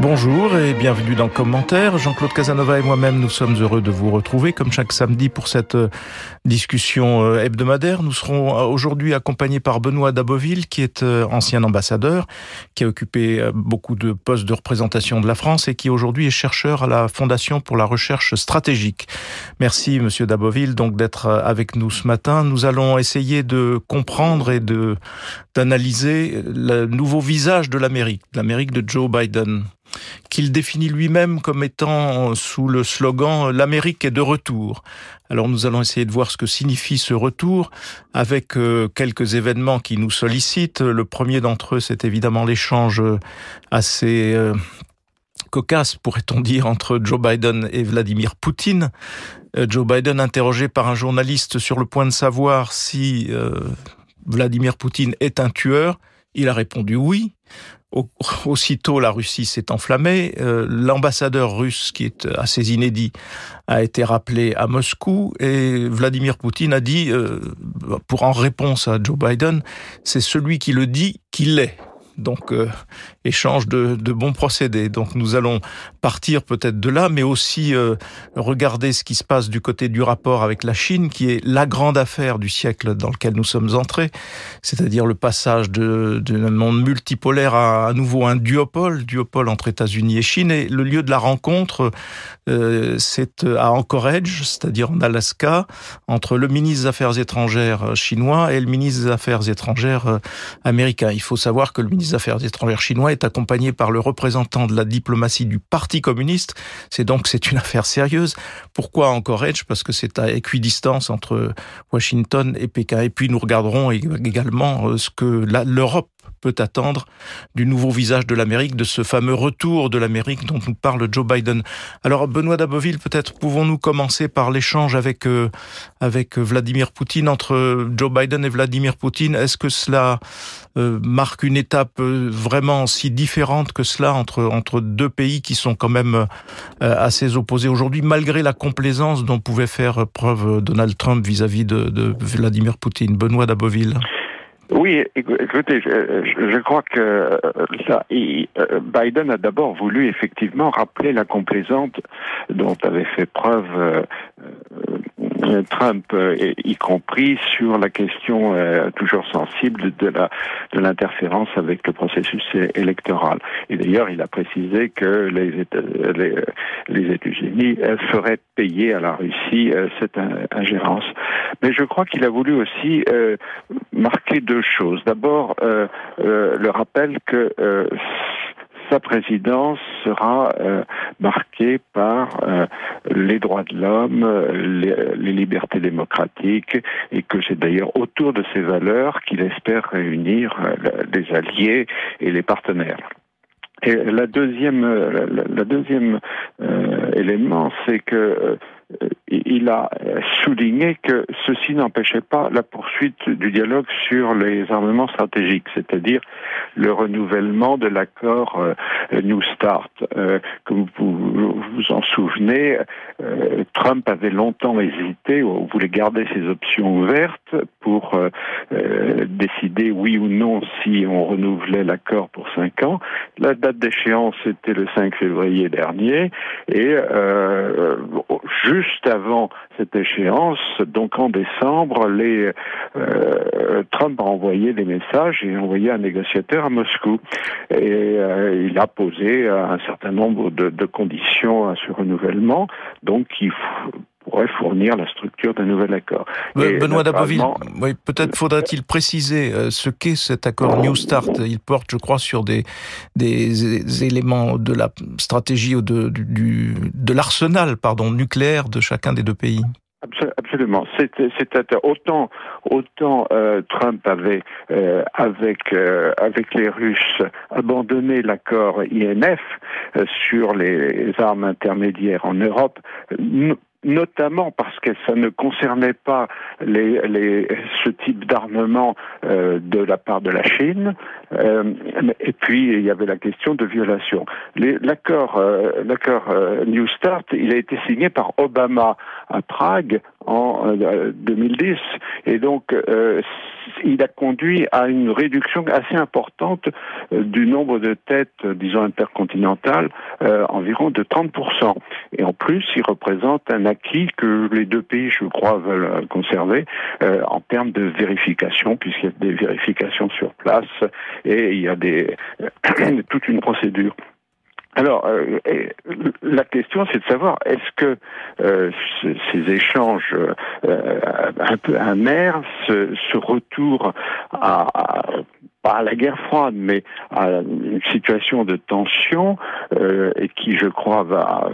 Bonjour et bienvenue dans Commentaire. Jean-Claude Casanova et moi-même, nous sommes heureux de vous retrouver comme chaque samedi pour cette euh, discussion euh, hebdomadaire. Nous serons euh, aujourd'hui accompagnés par Benoît Daboville, qui est ancien ambassadeur, qui a occupé beaucoup de postes de représentation de la France et qui aujourd'hui est chercheur à la Fondation pour la recherche stratégique. Merci, monsieur Daboville, donc d'être avec nous ce matin. Nous allons essayer de comprendre et de d'analyser le nouveau visage de l'Amérique, l'Amérique de Joe Biden qu'il définit lui-même comme étant sous le slogan L'Amérique est de retour. Alors nous allons essayer de voir ce que signifie ce retour avec euh, quelques événements qui nous sollicitent. Le premier d'entre eux, c'est évidemment l'échange assez euh, cocasse, pourrait-on dire, entre Joe Biden et Vladimir Poutine. Euh, Joe Biden interrogé par un journaliste sur le point de savoir si Vladimir Poutine est un tueur. Il a répondu oui. Aussitôt, la Russie s'est enflammée. Euh, l'ambassadeur russe, qui est assez inédit, a été rappelé à Moscou et Vladimir Poutine a dit, euh, pour en réponse à Joe Biden, c'est celui qui le dit qu'il l'est donc euh, échange de, de, bons procédés. Donc nous allons partir peut-être de là, mais aussi euh, regarder ce qui se passe du côté du rapport avec la Chine, qui est la grande affaire du siècle dans lequel nous sommes entrés, c'est-à-dire le passage d'un monde multipolaire à à nouveau un duopole, duopole entre États-Unis et Chine. Et le lieu de la rencontre, euh, c'est à Anchorage, c'est-à-dire en Alaska, entre le ministre des Affaires étrangères chinois et le ministre des Affaires étrangères américain. Il faut savoir que le ministre des Affaires étrangères chinois est accompagné par le représentant de la diplomatie du Parti communiste. C'est donc c'est une affaire sérieuse. Pourquoi Anchorage Parce que c'est à équidistance entre Washington et Pékin. Et puis nous regarderons également euh, ce que l'Europe peut attendre du nouveau visage de l'Amérique, de ce fameux retour de l'Amérique dont nous parle Joe Biden. Alors Benoît Daboville, peut-être pouvons-nous commencer par l'échange avec euh, avec Vladimir Poutine entre Joe Biden et Vladimir Poutine. Est-ce que cela euh, marque une étape euh, vraiment si différente que cela entre entre deux pays qui sont quand même assez opposés aujourd'hui, malgré la complaisance dont pouvait faire preuve Donald Trump vis-à-vis de, de Vladimir Poutine? Benoît Daboville. Oui, écoutez, je, crois que euh, ça, euh, Biden a d'abord voulu effectivement rappeler la complaisante dont avait fait preuve euh, Trump, y compris sur la question toujours sensible de la de l'interférence avec le processus électoral. Et d'ailleurs, il a précisé que les États-Unis feraient payer à la Russie cette ingérence. Mais je crois qu'il a voulu aussi marquer deux choses. D'abord, euh, euh, le rappel que euh, sa présidence sera marquée par les droits de l'homme, les, libertés démocratiques, et que c'est d'ailleurs autour de ces valeurs qu'il espère réunir les alliés et les partenaires. Et la deuxième, la, deuxième élément, c'est que euh, il a souligné que ceci n'empêchait pas la poursuite du dialogue sur les armements stratégiques, c'est-à-dire le renouvellement de l'accord euh, New Start. Euh, comme vous vous en souvenez, Trump avait longtemps hésité, ou voulait garder ses options ouvertes pour décider oui ou non si on renouvelait l'accord pour cinq ans. La date d'échéance était le 5 février dernier, et juste avant cette échéance, donc en décembre, euh, Trump a envoyé des messages et envoyé un négociateur à Moscou. Et euh, il a posé un certain nombre de, de conditions à ce renouvellement, donc il pourrait fournir la structure d'un nouvel accord. Benoît Daboville, oui, peut-être faudrait-il préciser euh, ce qu'est cet accord New Start. Il porte, je crois, sur des, des éléments de la stratégie ou de, du, de l'arsenal pardon, nucléaire de chacun des deux pays. Absolument. Autant autant euh, Trump avait euh, avec avec les Russes abandonné l'accord INF sur les armes intermédiaires en Europe notamment parce que ça ne concernait pas les, les, ce type d'armement euh, de la part de la Chine, et puis il y avait la question de violation. L'accord, euh, euh, New Start, il a été signé par Obama à Prague en 2010, euh, et donc euh, il a conduit à une réduction assez importante du nombre de têtes, disons intercontinentales, environ de 30%. Et en plus, il représente un acquis que les deux pays, je crois, veulent conserver en termes de vérification, puisqu'il y a des vérifications sur place et il y a des, toute une procédure. Alors, euh, la question, c'est de savoir est-ce que euh, ces échanges euh, un peu amers, ce, ce retour à, pas à la guerre froide, mais à une situation de tension et qui, je crois, va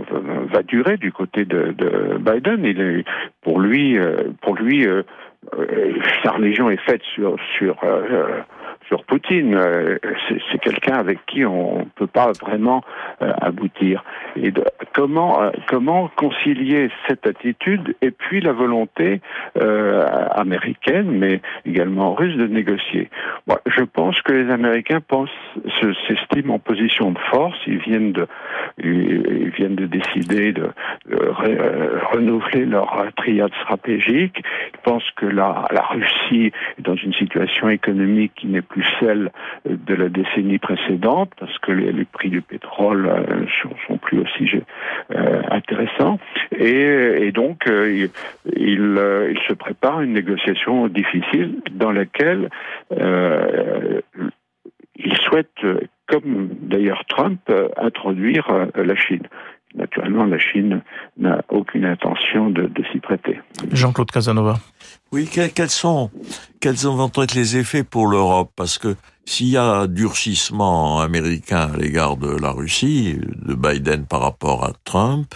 va durer du côté de, de Biden. Pour lui, pour lui, sa religion est faite sur sur sur Poutine. Euh, c'est quelqu'un avec qui on ne peut pas vraiment euh, aboutir. Et comment euh, comment concilier cette attitude et puis la volonté américaine, mais également russe, de négocier? Je pense que les Américains pensent s'estiment en position de force. Ils viennent de ils viennent de décider de, renouveler leur triade stratégique. Ils pensent que la, la Russie est dans une situation économique qui n'est plus celle de la décennie précédente, parce que les, prix du pétrole euh, sont, sont, plus aussi euh, intéressants. Et, donc, euh, il, il, se prépare une négociation difficile dans laquelle il souhaite, comme d'ailleurs Trump, introduire la Chine. Naturellement, la Chine n'a aucune intention de, de s'y prêter. Jean-Claude Casanova. Oui, quels sont, quels vont être les effets pour l'Europe? Parce que s'il y a durcissement américain à l'égard de la Russie, de Biden par rapport à Trump,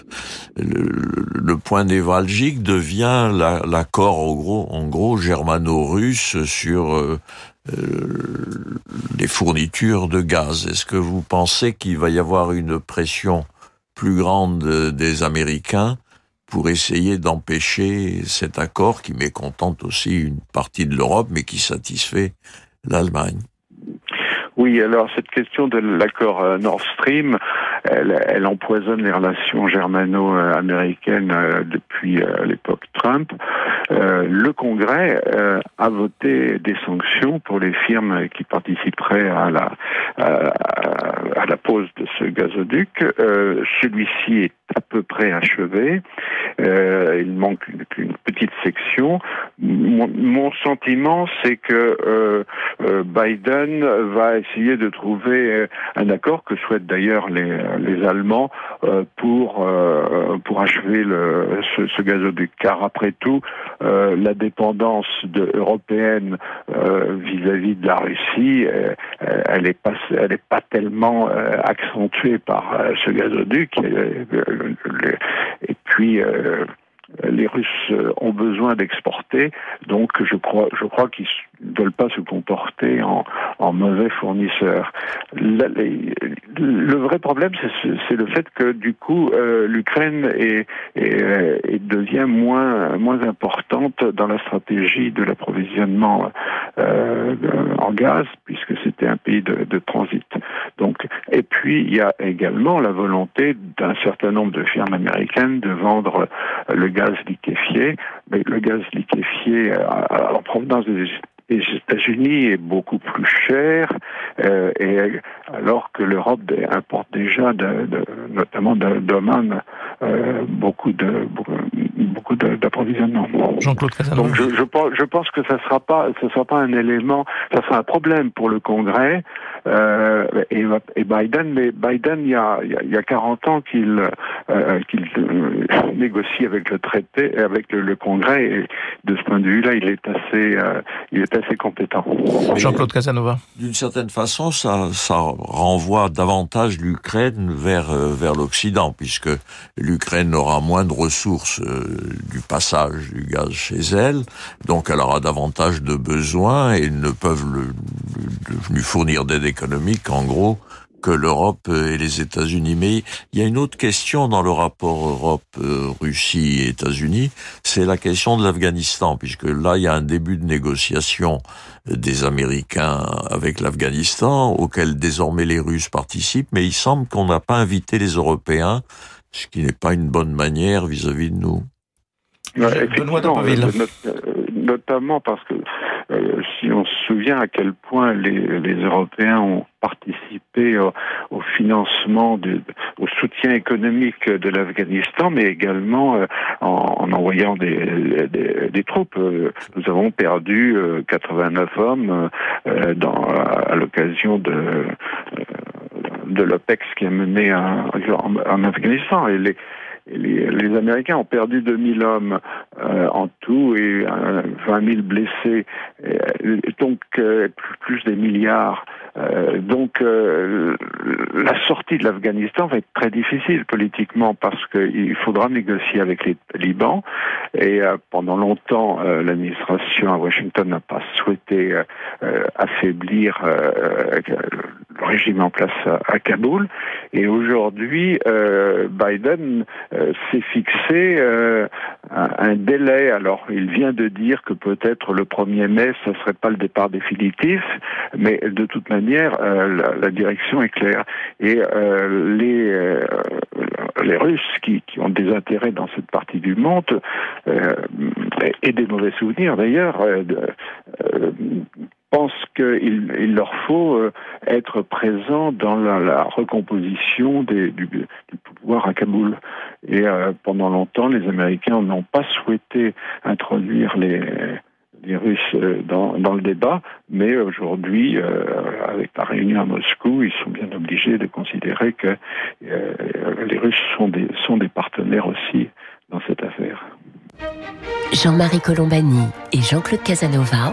le, point névralgique devient l'accord en gros, en gros germano-russe sur euh, euh, les fournitures de gaz. Est-ce que vous pensez qu'il va y avoir une pression plus grande des Américains pour essayer d'empêcher cet accord qui mécontente aussi une partie de l'Europe, mais qui satisfait l'Allemagne. Oui, alors cette question de l'accord euh, Nord Stream, elle, empoisonne les relations germano-américaines euh, depuis euh, l'époque Trump. Le Congrès a voté des sanctions pour les firmes qui participeraient à la à, la pose de ce gazoduc. Celui-ci est à peu près achevé. il manque une, petite section. Mon, sentiment, c'est que Biden va essayer de trouver euh, un accord que souhaitent d'ailleurs les, euh, Allemands euh, pour pour achever le, ce, gazoduc. Car après tout, la dépendance européenne vis-à-vis de la Russie, elle est pas pas tellement accentuée par ce gazoduc. Et, puis les Russes ont besoin d'exporter, donc je crois, je crois qu'ils veulent pas se comporter en, mauvais fournisseurs. Le, vrai problème, c'est le fait que du coup, euh, l'Ukraine est, est, devient moins moins importante dans la stratégie de l'approvisionnement euh, en gaz, puisque c'était un pays de, transit. Donc, et puis il y a également la volonté d'un certain nombre de firmes américaines de vendre le gaz liquéfié, mais le gaz liquéfié euh, en provenance des les États-Unis est beaucoup plus cher, euh, et alors que l'Europe importe déjà, de, de, notamment d'Oman, euh, beaucoup de beaucoup d'approvisionnement. Jean-Claude Donc je, je, pense, je pense que ça sera pas, ça sera pas un élément, ça sera un problème pour le Congrès euh, et, et, Biden. Mais Biden, il y a, il y a 40 ans qu'il euh, qu'il euh, négocie avec le traité, avec le, le, Congrès. Et de ce point de vue-là, il est assez, euh, il est assez compétent. Jean-Claude Casanova. D'une certaine façon, ça, ça renvoie davantage l'Ukraine vers vers l'Occident, puisque l'Ukraine aura moins de ressources du passage du gaz chez elle, donc elle aura davantage de besoins et ils ne peuvent le, lui fournir d'aide économique, en gros, que l'Europe et les États-Unis. Mais il y a une autre question dans le rapport Europe-Russie-États-Unis, c'est la question de l'Afghanistan, puisque là, il y a un début de négociation des Américains avec l'Afghanistan, auquel désormais les Russes participent, mais il semble qu'on n'a pas invité les Européens, ce qui n'est pas une bonne manière vis-à-vis de nous. Benoît notamment parce que euh, si on se souvient à quel point les, les Européens ont participé au, au financement, de, au soutien économique de l'Afghanistan, mais également euh, en, en, envoyant des, des, des, troupes. Euh, nous avons perdu 89 hommes dans, à l'occasion de de l'OPEX qui a mené en, en Afghanistan. Et les, les, les, Américains ont perdu 2000 hommes euh, en tout et euh, 20 000 blessés, donc euh, plus des milliards. Euh, donc euh, la sortie de l'Afghanistan va être très difficile politiquement parce qu'il faudra négocier avec les talibans et pendant longtemps l'administration à Washington n'a pas souhaité affaiblir le régime en place à, Kaboul et aujourd'hui Biden euh, s'est fixé euh, un, un, délai. Alors, il vient de dire que peut-être le 1er mai, ce ne serait pas le départ définitif, mais de toute manière, euh, la, la, direction est claire. Et les, les Russes qui, qui, ont des intérêts dans cette partie du monde, et des mauvais souvenirs d'ailleurs, pensent qu'il il leur faut euh, être présent dans la, recomposition du, pouvoir à Kaboul. Et euh, pendant longtemps, les Américains n'ont pas souhaité introduire les, Russes euh, dans, le débat, mais aujourd'hui, avec la réunion à Moscou, ils sont bien obligés de considérer que les Russes sont des, sont des partenaires aussi dans cette affaire. Jean-Marie Colombani et Jean-Claude Casanova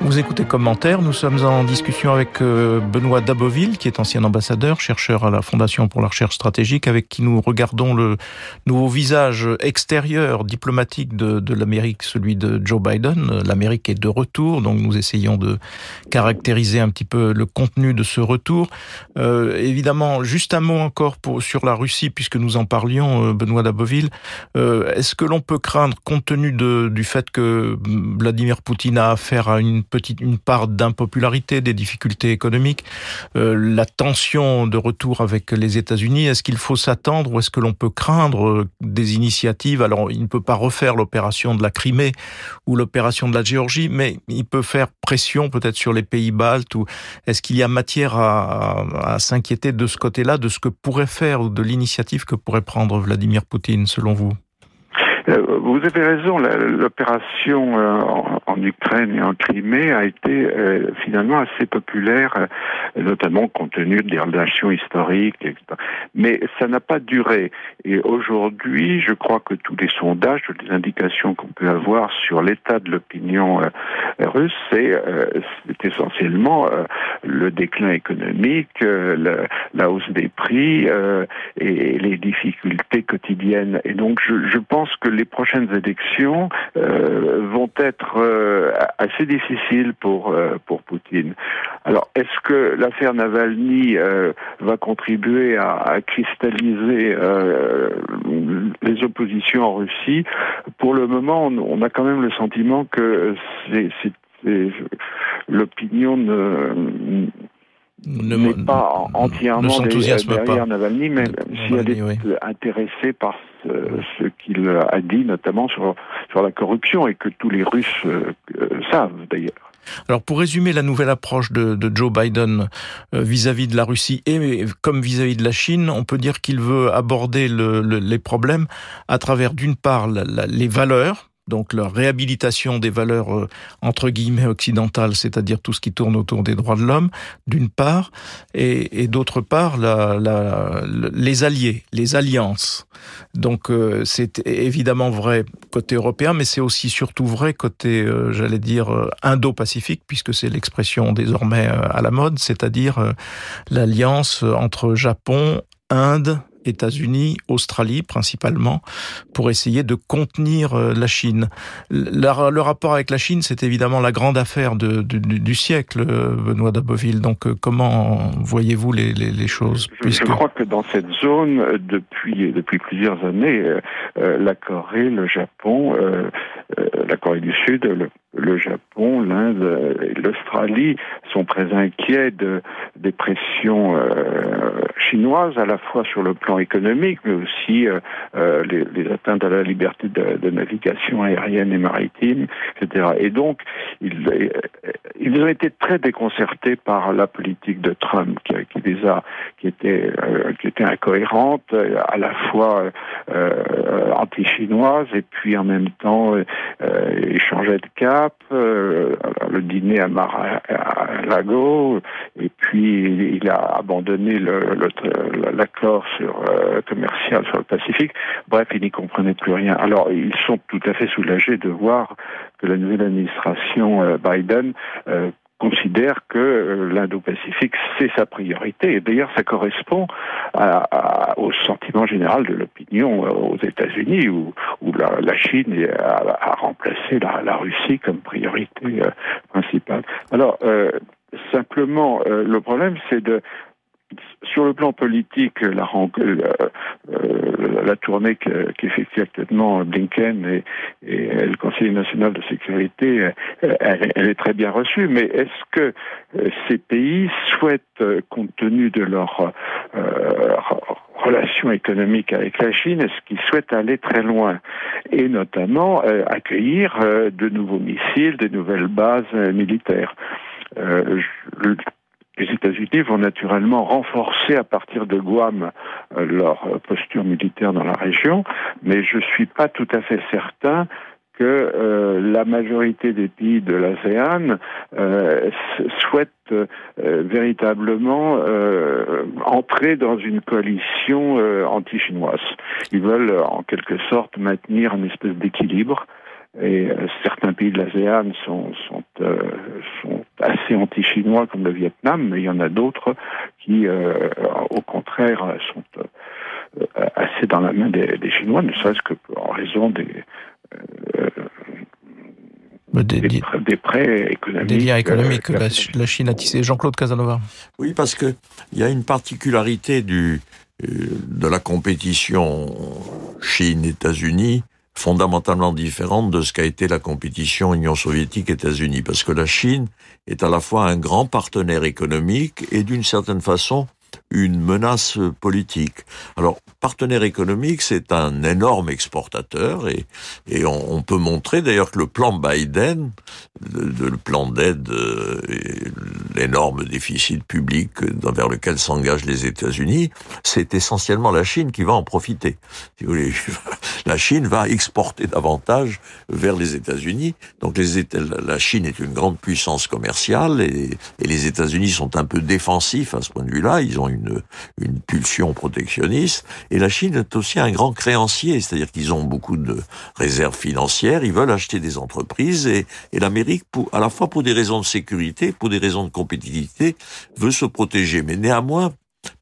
Vous écoutez Commentaire, nous sommes en discussion avec euh, Benoît Daboville, qui est ancien ambassadeur, chercheur à la Fondation pour la recherche stratégique, avec qui nous regardons le nouveau visage extérieur diplomatique de, de l'Amérique, celui de Joe Biden. L'Amérique est de retour, donc nous essayons de caractériser un petit peu le contenu de ce retour. Euh, évidemment, juste un mot encore pour, sur la Russie, puisque nous en parlions, euh, Benoît Daboville. Euh, Est-ce que l'on peut craindre, compte tenu de, du fait que Vladimir Poutine a affaire à une une part d'impopularité, des difficultés économiques, euh, la tension de retour avec les États-Unis. Est-ce qu'il faut s'attendre ou est-ce que l'on peut craindre euh, des initiatives? Alors, il ne peut pas refaire l'opération de la Crimée ou l'opération de la Géorgie, mais il peut faire pression peut-être sur les pays baltes. Ou est-ce qu'il y a matière à, s'inquiéter de ce côté-là, de ce que pourrait faire ou de l'initiative que pourrait prendre Vladimir Poutine, selon vous? Vous avez raison, l'opération euh, en Ukraine et en Crimée a été euh, finalement assez populaire, notamment compte tenu des relations historiques, etc. Mais ça n'a pas duré. Et aujourd'hui, je crois que tous les sondages, toutes les indications qu'on peut avoir sur l'état de l'opinion russe, c'est essentiellement le déclin économique, la, hausse des prix et les difficultés quotidiennes. Et donc, je pense que les prochaines élections euh, vont être euh, assez difficiles pour euh, pour Poutine. Alors, est-ce que l'affaire Navalny va contribuer à, cristalliser les oppositions en Russie? Pour le moment, on, on, a quand même le sentiment que c'est l'opinion ne n'est pas entièrement derrière pas. Navalny, mais si elle est oui. intéressée par ce, ce qu'il a dit, notamment sur, sur la corruption, et que tous les Russes euh, savent d'ailleurs. Alors pour résumer la nouvelle approche de, de Joe Biden vis-à-vis euh, -vis de la Russie et comme vis-à-vis -vis de la Chine, on peut dire qu'il veut aborder le, le, les problèmes à travers d'une part la, la, les valeurs, donc la réhabilitation des valeurs euh, entre guillemets occidentales, c'est-à-dire tout ce qui tourne autour des droits de l'homme, d'une part, et, d'autre part la, les alliés, les alliances. Donc euh, c'est évidemment vrai côté européen, mais c'est aussi surtout vrai côté, euh, j'allais dire, euh, indo-pacifique, puisque c'est l'expression désormais à la mode, c'est-à-dire l'alliance entre Japon, Inde États-Unis, Australie principalement, pour essayer de contenir euh, la Chine. Le, rapport avec la Chine, c'est évidemment la grande affaire de, du siècle, euh, Benoît Daboville. Donc comment voyez-vous les, les, les, choses Je crois que dans cette zone, depuis, depuis plusieurs années, la Corée, le Japon, la Corée du Sud, le le Japon, l'Inde et l'Australie sont très inquiets de, des pressions euh, chinoises, à la fois sur le plan économique, mais aussi euh, euh, les, atteintes à la liberté de, navigation aérienne et maritime, etc. Et donc, ils, ont été très déconcertés par la politique de Trump, qui, les a, qui était, incohérente, à la fois anti-chinoise et puis en même temps, ils changeaient de euh, le dîner à Mar-a-Lago, et puis il a abandonné l'accord euh, commercial sur le Pacifique. Bref, il n'y comprenait plus rien. Alors, ils sont tout à fait soulagés de voir que la nouvelle administration euh, Biden considère que euh, l'Indo-Pacifique, c'est sa priorité. Et d'ailleurs, ça correspond au sentiment général de l'opinion euh, aux États-Unis, où, la, Chine a, remplacé la, Russie comme priorité euh, principale. Alors, simplement, le problème, c'est de sur le plan politique, la, euh, euh, la tournée qu'effectue actuellement Blinken et, le Conseil national de sécurité, elle, est très bien reçue. Mais est-ce que euh, ces pays souhaitent, compte tenu de leur relation économique avec la Chine, est-ce qu'ils souhaitent aller très loin et notamment accueillir de nouveaux missiles, de nouvelles bases militaires? Les États-Unis vont naturellement renforcer à partir de Guam euh, leur posture militaire dans la région, mais je suis pas tout à fait certain que euh, la majorité des pays de l'ASEAN euh, souhaitent véritablement entrer dans une coalition anti-chinoise. Ils veulent en quelque sorte maintenir une espèce d'équilibre et euh, certains pays de l'ASEAN sont, sont, euh, sont assez anti-chinois comme le Vietnam, mais il y en a d'autres qui, euh, au contraire, sont assez dans la main des, des Chinois, ne serait-ce qu'en raison des, des, des, des, prêts économiques. Des liens économiques que la, la, Chine a tissé. Jean-Claude Casanova. Oui, parce qu'il y a une particularité du, de la compétition Chine-États-Unis fondamentalement différente de ce qu'a été la compétition Union soviétique-États-Unis, parce que la Chine est à la fois un grand partenaire économique et d'une certaine façon une menace politique. Alors, partenaire économique, c'est un énorme exportateur et, et on, peut montrer d'ailleurs que le plan Biden, le plan d'aide, euh, l'énorme déficit public vers lequel s'engagent les États-Unis, c'est essentiellement la Chine qui va en profiter. Si vous voulez, la Chine va exporter davantage vers les États-Unis. Donc les États, la Chine est une grande puissance commerciale et, et les États-Unis sont un peu défensifs à ce point de vue-là. Ils ont une, une pulsion protectionniste. Et la Chine est aussi un grand créancier, c'est-à-dire qu'ils ont beaucoup de réserves financières, ils veulent acheter des entreprises et, et l'Amérique, à la fois pour des raisons de sécurité, pour des raisons de compétitivité, veut se protéger. Mais néanmoins,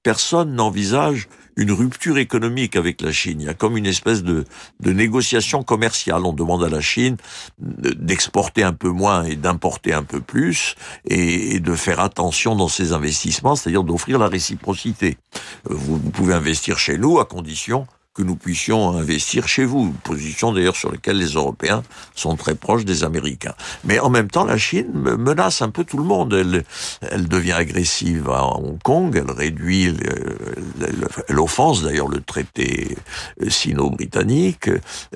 personne n'envisage une rupture économique avec la Chine. Il y a comme une espèce de, de négociation commerciale. On demande à la Chine d'exporter un peu moins et d'importer un peu plus et, de faire attention dans ses investissements, c'est-à-dire d'offrir la réciprocité. Vous, vous pouvez investir chez nous à condition que nous puissions investir chez vous, position d'ailleurs sur laquelle les Européens sont très proches des Américains. Mais en même temps, la Chine menace un peu tout le monde. Elle, elle devient agressive à Hong Kong, elle réduit, elle offense d'ailleurs le traité sino-britannique,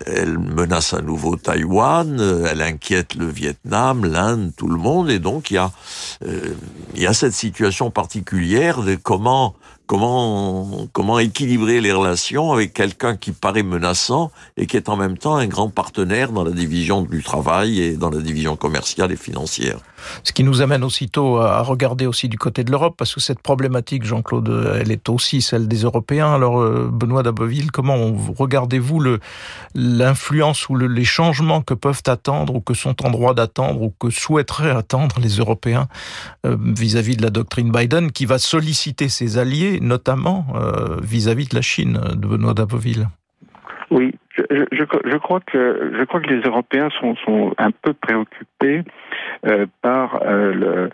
elle menace à nouveau Taïwan, elle inquiète le Vietnam, l'Inde, tout le monde, et donc il y a, euh, il y a cette situation particulière de comment comment équilibrer les relations avec quelqu'un qui paraît menaçant et qui est en même temps un grand partenaire dans la division du travail et dans la division commerciale et financière. Ce qui nous amène aussitôt à regarder aussi du côté de l'Europe, parce que cette problématique, Jean-Claude, elle est aussi celle des Européens. Alors, euh, Benoît Daboville, comment regardez-vous l'influence ou le, les changements que peuvent attendre ou que sont en droit d'attendre ou que souhaiteraient attendre les Européens euh, vis-à-vis -vis de la doctrine Biden, qui va solliciter ses alliés notamment vis-à-vis de la Chine, de Benoît Daboville. Oui, je, crois que je crois que les Européens sont, sont un peu préoccupés par le,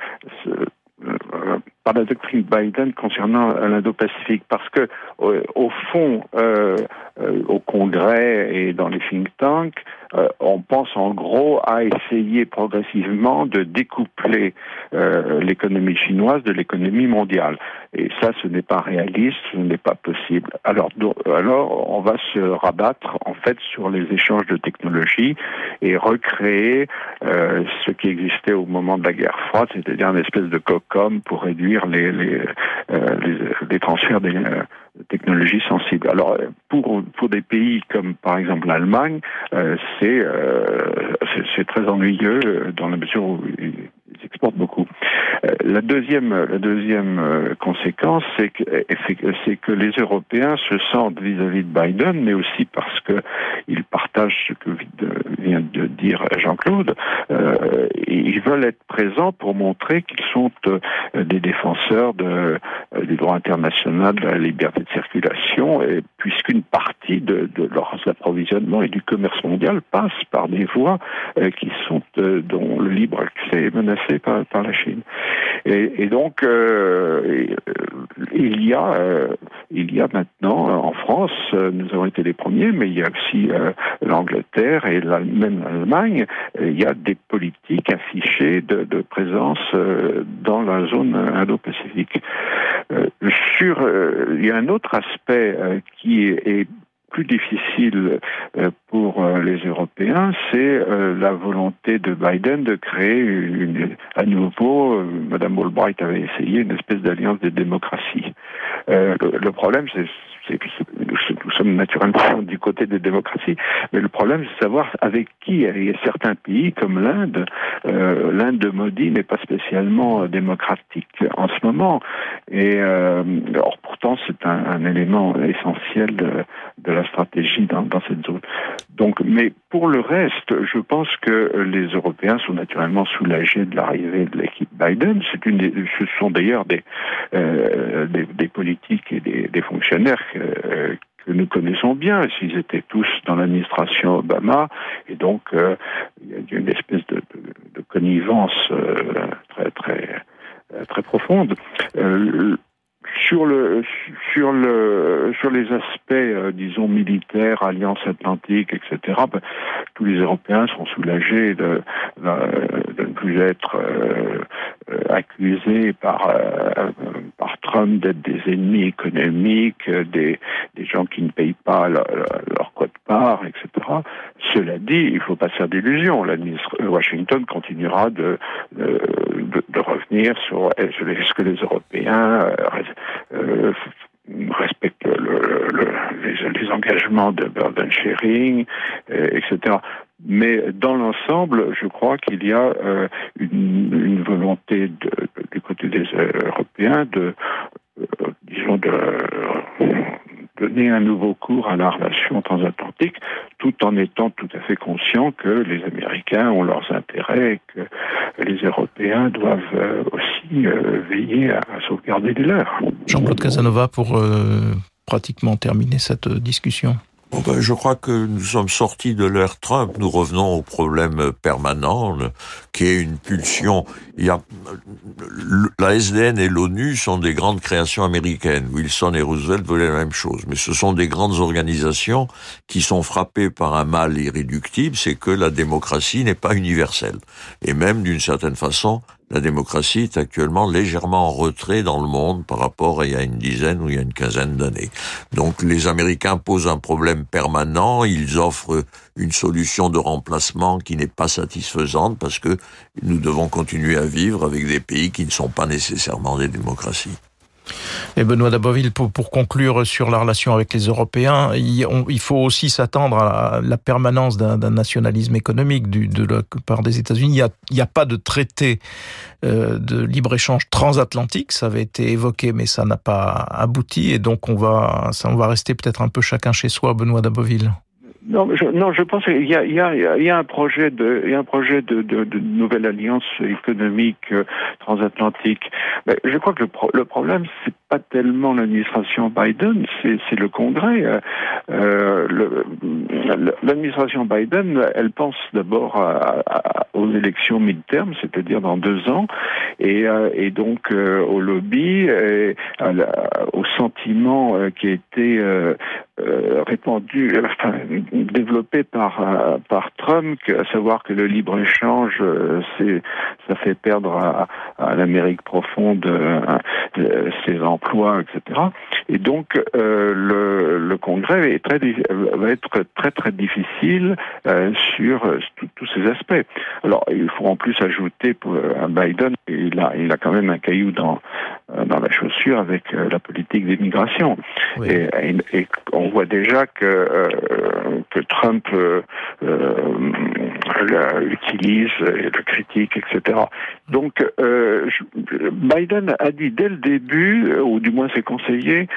par la doctrine Biden concernant l'Indo-Pacifique, parce que au fond, euh, euh, au Congrès et dans les think tanks, euh, on pense en gros à essayer progressivement de découpler euh, l'économie chinoise de l'économie mondiale. Et ça, ce n'est pas réaliste, ce n'est pas possible. Alors, alors, on va se rabattre en fait sur les échanges de technologies et recréer euh, ce qui existait au moment de la guerre froide, c'est-à-dire une espèce de COCOM pour réduire les, les, les, les transferts des technologies sensibles. Alors pour pour des pays comme par exemple l'Allemagne, euh, euh, c'est c'est très ennuyeux euh, dans la mesure où ils exportent beaucoup. la deuxième la deuxième conséquence, c'est que c'est que les Européens se sentent vis-à-vis de Biden, mais aussi parce que ils partagent ce que vient de dire Jean-Claude. ils veulent être présents pour montrer qu'ils sont des défenseurs du droit international, de la liberté de circulation, et puisqu'une partie de, de leurs approvisionnements et du commerce mondial passe par des voies euh, qui sont euh, dont le libre accès est menacé par, par la Chine. Et, donc euh, il y a il y a maintenant en France, nous avons été les premiers, mais il y a aussi l'Angleterre et la, même l'Allemagne, il y a des politiques affichées de, de présence dans la zone indo-pacifique. sur, il y a un autre aspect qui est plus difficile euh, pour euh, les Européens, c'est euh, la volonté de Biden de créer à nouveau, Madame Albright avait essayé une espèce d'alliance des démocraties. Le, le, problème, c'est naturellement du côté des démocraties, mais le problème c'est de savoir avec qui. Il y a certains pays comme l'Inde, euh, l'Inde de Modi n'est pas spécialement démocratique en ce moment, et euh, or pourtant c'est un, élément essentiel de, la stratégie dans, cette zone. Donc, mais pour le reste, je pense que les Européens sont naturellement soulagés de l'arrivée de l'équipe Biden. C'est une, ce sont d'ailleurs des, euh, des, des politiques et des, des fonctionnaires euh, que nous connaissons bien, s'ils étaient tous dans l'administration Obama, et donc euh, il y a une espèce de, connivence euh, très très euh, très profonde. Sur le sur le sur les aspects disons militaires alliance atlantique etc ben, tous les européens sont soulagés de ne plus être accusés par Trump d'être des ennemis économiques des des gens qui ne payent pas leur, leur quote part etc cela dit il faut pas faire d'illusions Washington continuera de, de, de revenir sur est-ce que les Européens euh, respecte le, le, les, les, engagements de burden sharing, euh, etc. Mais dans l'ensemble, je crois qu'il y a euh, une, volonté de, du côté des Européens de, euh, disons, donner un nouveau cours à la relation transatlantique, tout en étant tout à fait conscient que les Américains ont leurs intérêts et que les Européens doivent euh, aussi euh, veiller à, sauvegarder les leurs. Jean-Claude Casanova, pour euh, pratiquement terminer cette discussion. Bon ben, je crois que nous sommes sortis de l'ère Trump. Nous revenons au problème permanent, qui est une pulsion. Il y a la SDN et l'ONU sont des grandes créations américaines. Wilson et Roosevelt voulaient la même chose, mais ce sont des grandes organisations qui sont frappées par un mal irréductible, c'est que la démocratie n'est pas universelle. Et même d'une certaine façon, la démocratie est actuellement légèrement en retrait dans le monde par rapport à il y a une dizaine ou il y a une quinzaine d'années. Donc les Américains posent un problème permanent, ils offrent une solution de remplacement qui n'est pas satisfaisante parce que nous devons continuer à vivre avec des pays qui ne sont pas nécessairement des démocraties. Et Benoît Daboville, pour, conclure sur la relation avec les Européens, il, faut aussi s'attendre à la permanence d'un nationalisme économique du, de la part des États-Unis. Il n'y a, pas de traité euh, de libre-échange transatlantique, ça avait été évoqué, mais ça n'a pas abouti, et donc on va, on va rester peut-être un peu chacun chez soi, Benoît Daboville. Non, je, non, je pense qu'il y a, il y, a, il y a un projet de, il y a un projet de, de, de nouvelle alliance économique euh, transatlantique. Mais je crois que le, pro, le problème, c'est pas tellement l'administration Biden, c'est le Congrès. Euh, euh l'administration Biden, elle pense d'abord aux élections mid-term, c'est-à-dire dans deux ans, et, euh, et donc euh, au lobby, et au sentiment qui a été euh, répandu, enfin, développé par euh, par Trump, à savoir que le libre échange, euh, c'est ça fait perdre à, à l'Amérique profonde ses emplois, etc. Et donc le, le Congrès est très va être très très difficile sur tous ces aspects. Alors il faut en plus ajouter pour un Biden, il a il a quand même un caillou dans dans la chaussure avec la politique d'immigration. Et, et, et on voit déjà que, euh, que Trump euh, euh, utilise et le critique, etc. Donc Biden a dit dès le début, ou du moins ses conseillers,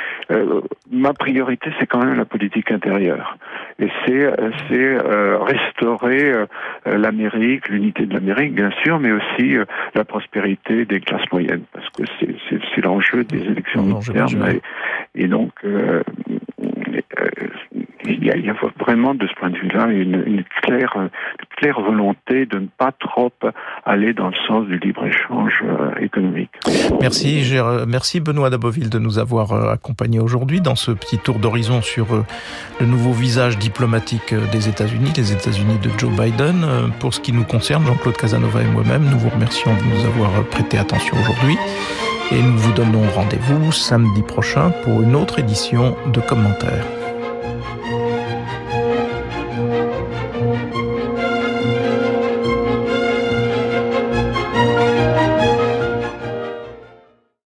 ma priorité c'est quand même la politique intérieure. Et c'est c'est restaurer l'Amérique, l'unité de l'Amérique bien sûr, mais aussi la prospérité des classes moyennes, parce que c'est l'enjeu des élections internes. Et, et, donc euh, il y, a, vraiment de ce point de vue-là une, claire, volonté de ne pas trop aller dans le sens du libre-échange euh, économique. Merci, merci Benoît Daboville de nous avoir euh, accompagnés aujourd'hui dans ce petit tour d'horizon sur le nouveau visage diplomatique des États-Unis, les États-Unis de Joe Biden. Pour ce qui nous concerne, Jean-Claude Casanova et moi-même, nous vous remercions de nous avoir prêté attention aujourd'hui et nous vous donnons rendez-vous samedi prochain pour une autre édition de commentaires.